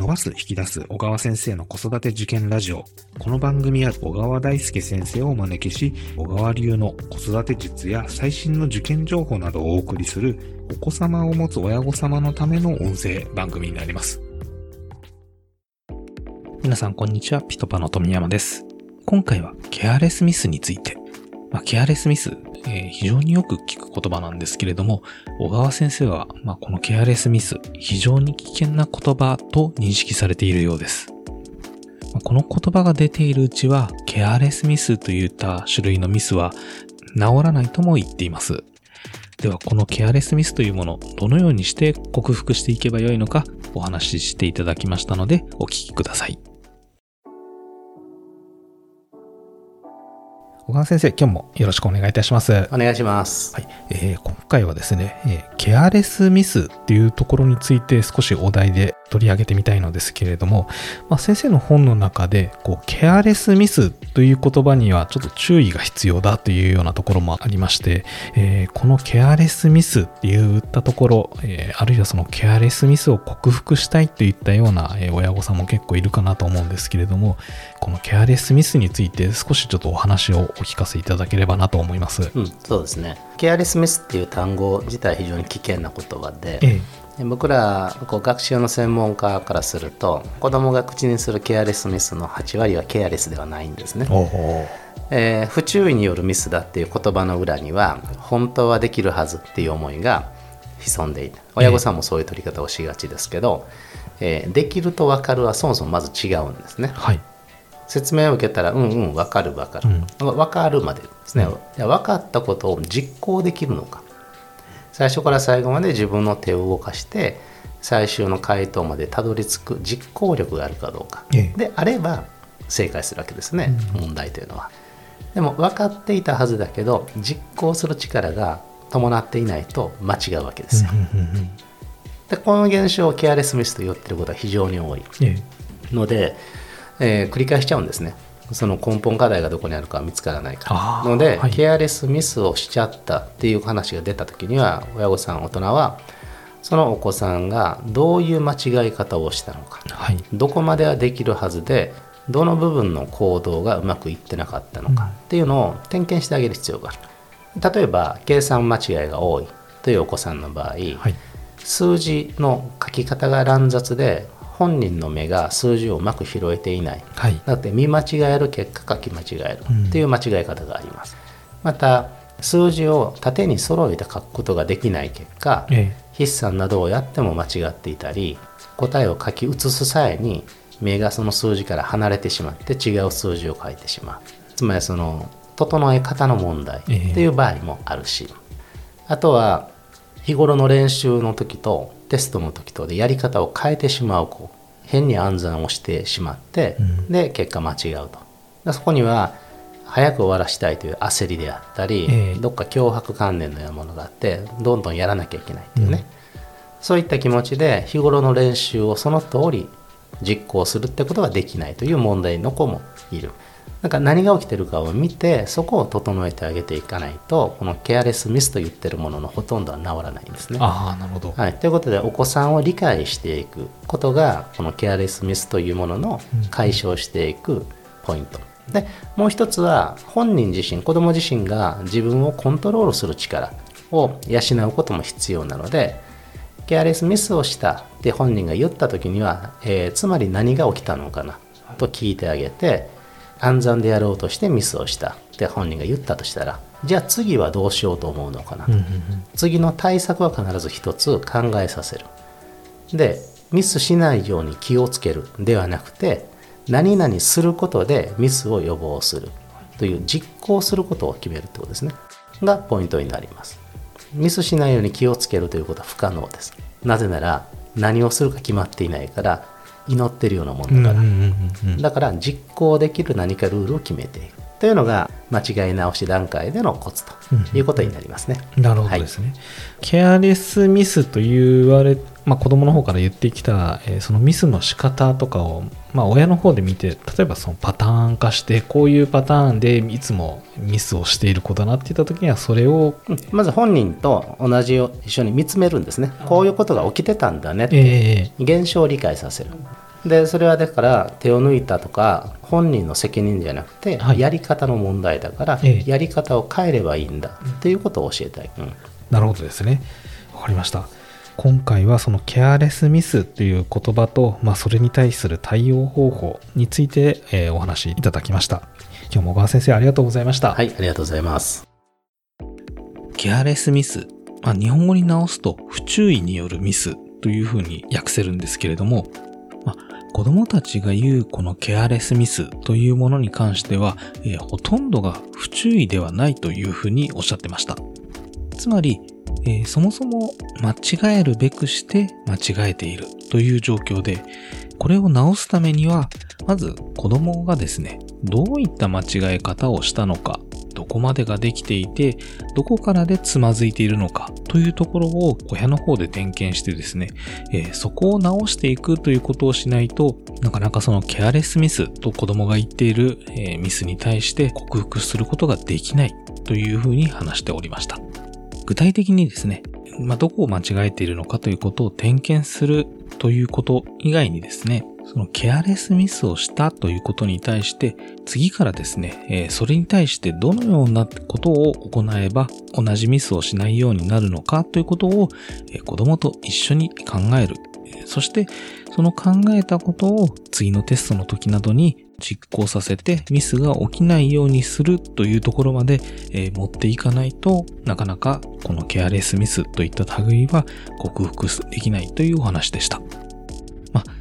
伸ばす、引き出す小川先生の子育て受験ラジオ。この番組は小川大輔先生をお招きし、小川流の子育て術や最新の受験情報などをお送りする、お子様を持つ親御様のための音声番組になります。皆さん、こんにちは。ピトパの富山です。今回はケアレスミスについて。まあ、ケアレスミス、えー、非常によく聞く言葉なんですけれども、小川先生は、まあ、このケアレスミス、非常に危険な言葉と認識されているようです。まあ、この言葉が出ているうちは、ケアレスミスといった種類のミスは治らないとも言っています。では、このケアレスミスというもの、どのようにして克服していけばよいのかお話ししていただきましたので、お聞きください。小川先生、今日もよろしくお願いいたします。お願いします。はい。えー、今回はですね、えー、ケアレスミスっていうところについて少しお題で取り上げてみたいのですけれども、まあ、先生の本の中で、こう、ケアレスミスという言葉にはちょっと注意が必要だというようなところもありまして、えー、このケアレスミスって言ったところ、えー、あるいはそのケアレスミスを克服したいといったような、親御さんも結構いるかなと思うんですけれども、このケアレスミスについて少しちょっとお話をお聞かせいただければなと思います。うん、そうですね。ケアレスミスっていう単語自体非常に危険な言葉で、ええ僕らこう学習の専門家からすると子供が口にするケアレスミスの8割はケアレスではないんですね。えー、不注意によるミスだっていう言葉の裏には本当はできるはずっていう思いが潜んでいて親御さんもそういう取り方をしがちですけど、えー、できると分かるはそもそもまず違うんですね。はい、説明を受けたらうんうん分かる分かる、うん、分かるまでですね、うん、分かったことを実行できるのか。最初から最後まで自分の手を動かして最終の回答までたどり着く実行力があるかどうか、ええ、であれば正解するわけですね、うん、問題というのは。でも分かっていたはずだけど実行する力が伴っていないと間違うわけですよ。でこの現象をケアレスミスと言ってることは非常に多いので、えー、繰り返しちゃうんですね。その根本課題がどこにあるか見つからないか。らので、はい、ケアレスミスをしちゃったっていう話が出た時には親御さん大人はそのお子さんがどういう間違い方をしたのか、はい、どこまではできるはずでどの部分の行動がうまくいってなかったのかっていうのを点検してあげる必要がある。例えば計算間違いが多いというお子さんの場合、はい、数字の書き方が乱雑で本人の目が数字をうまく拾えていない、はい、だって見間違える結果書き間違える。っていう間違え方があります、うん、また数字を縦に揃えて書くことができない結果、ええ、筆算などをやっても間違っていたり答えを書き写す際に目がその数字から離れてしまって違う数字を書いてしまう。つまりその整え方の問題っていう場合もあるし、え、あとは日頃の練習の時とテストの時とでやり方を変えてしまう子変に暗算をしてしまって、うん、で結果間違うと。そこには早く終わらしたいという焦りであったり、えー、どっか脅迫観念のようなものがあってどんどんやらなきゃいけないっていうね、うん、そういった気持ちで日頃の練習をその通り実行するってことができないという問題の子もいる。なんか何が起きてるかを見てそこを整えてあげていかないとこのケアレスミスと言ってるもののほとんどは治らないんですね。あなるほど、はい、ということでお子さんを理解していくことがこのケアレスミスというものの解消していくポイント。うん、でもう一つは本人自身子ども自身が自分をコントロールする力を養うことも必要なのでケアレスミスをしたって本人が言った時には、えー、つまり何が起きたのかなと聞いてあげて暗算でやろうとしてミスをしたって本人が言ったとしたらじゃあ次はどうしようと思うのかなと、次の対策は必ず一つ考えさせる。でミスしないように気をつけるではなくて何々することでミスを予防するという実行することを決めるってことですね。がポイントになります。ミスしないように気をつけるということは不可能です。なぜなら何をするか決まっていないから祈ってるようなもんだから、だから実行できる何かルールを決めていくというのが間違い直し段階でのコツということになりますね。うん、なるほどですね、はい、ケアレスミスと言われまあ、子供の方から言ってきた、えー、そのミスの仕方とかを、まあ、親の方で見て例えばそのパターン化してこういうパターンでいつもミスをしている子だなって言った時にはそれを、まず本人と同じを一緒に見つめるんですね。こういうことが起きてたんだねって、現象を理解させるでそれはだから手を抜いたとか本人の責任じゃなくて、はい、やり方の問題だから、ええ、やり方を変えればいいんだっていうことを教えたい、うん、なるほどですね。わかりました。今回はそのケアレスミスという言葉と、まあ、それに対する対応方法について、えー、お話しいただきました。今日も小川先生ありがとうございました。はいありがとうございます。ケアレスミス、まあ、日本語に直すと不注意によるミスというふうに訳せるんですけれども、まあ、子供たちが言うこのケアレスミスというものに関しては、えー、ほとんどが不注意ではないというふうにおっしゃってました。つまり、えー、そもそも間違えるべくして間違えているという状況で、これを直すためには、まず子供がですね、どういった間違え方をしたのかこまでができていて、どこからでつまずいているのかというところを親の方で点検してですね、えー、そこを直していくということをしないとなかなかそのケアレスミスと子供が言っている、えー、ミスに対して克服することができないというふうに話しておりました。具体的にですね、まあ、どこを間違えているのかということを点検するということ以外にですね、そのケアレスミスをしたということに対して、次からですね、え、それに対してどのようなことを行えば同じミスをしないようになるのかということを、え、子供と一緒に考える。そして、その考えたことを次のテストの時などに実行させてミスが起きないようにするというところまで、え、持っていかないとなかなかこのケアレスミスといった類は克服できないというお話でした。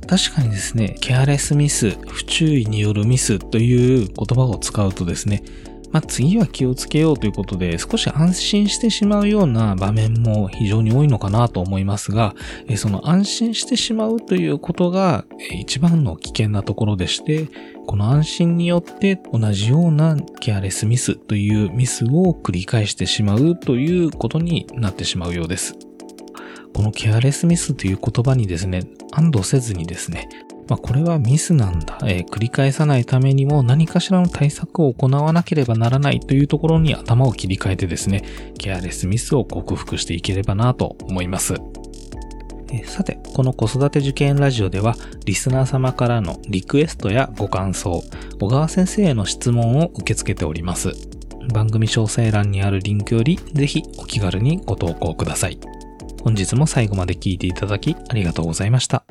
確かにですね、ケアレスミス、不注意によるミスという言葉を使うとですね、まあ、次は気をつけようということで少し安心してしまうような場面も非常に多いのかなと思いますが、その安心してしまうということが一番の危険なところでして、この安心によって同じようなケアレスミスというミスを繰り返してしまうということになってしまうようです。このケアレスミスという言葉にですね、安堵せずにですね、まあ、これはミスなんだ、えー、繰り返さないためにも何かしらの対策を行わなければならないというところに頭を切り替えてですね、ケアレスミスを克服していければなと思います。えさて、この子育て受験ラジオでは、リスナー様からのリクエストやご感想、小川先生への質問を受け付けております。番組詳細欄にあるリンクより、ぜひお気軽にご投稿ください。本日も最後まで聴いていただきありがとうございました。